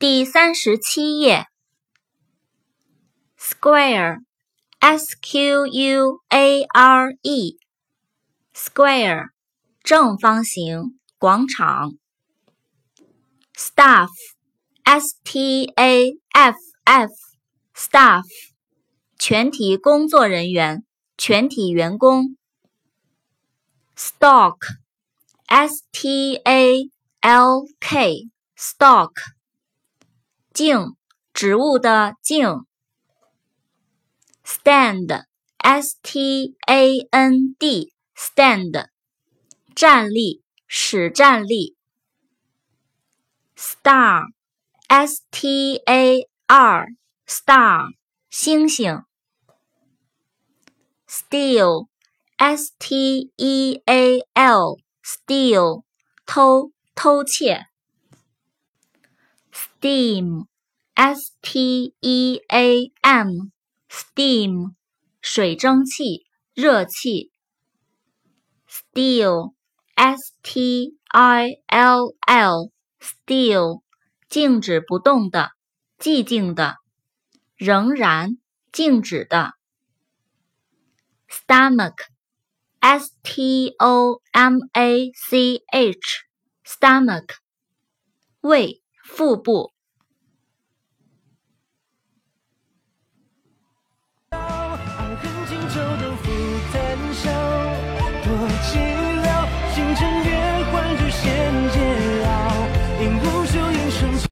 第三十七页，square，s q u a r e，square，正方形，广场。staff，s t a f f，staff，全体工作人员，全体员工。，stock，s t a l k，stock。茎，植物的茎。stand，s t a n d，stand，站立，使站立。star，s t a r，star，星星。steal，s t e a l，steal，偷，偷窃。steam。S T E A M，steam，水蒸气、热气。Still，S T I L L，still，静止不动的、寂静的、仍然静止的。Stomach，S T O M A C H，stomach，胃、腹部。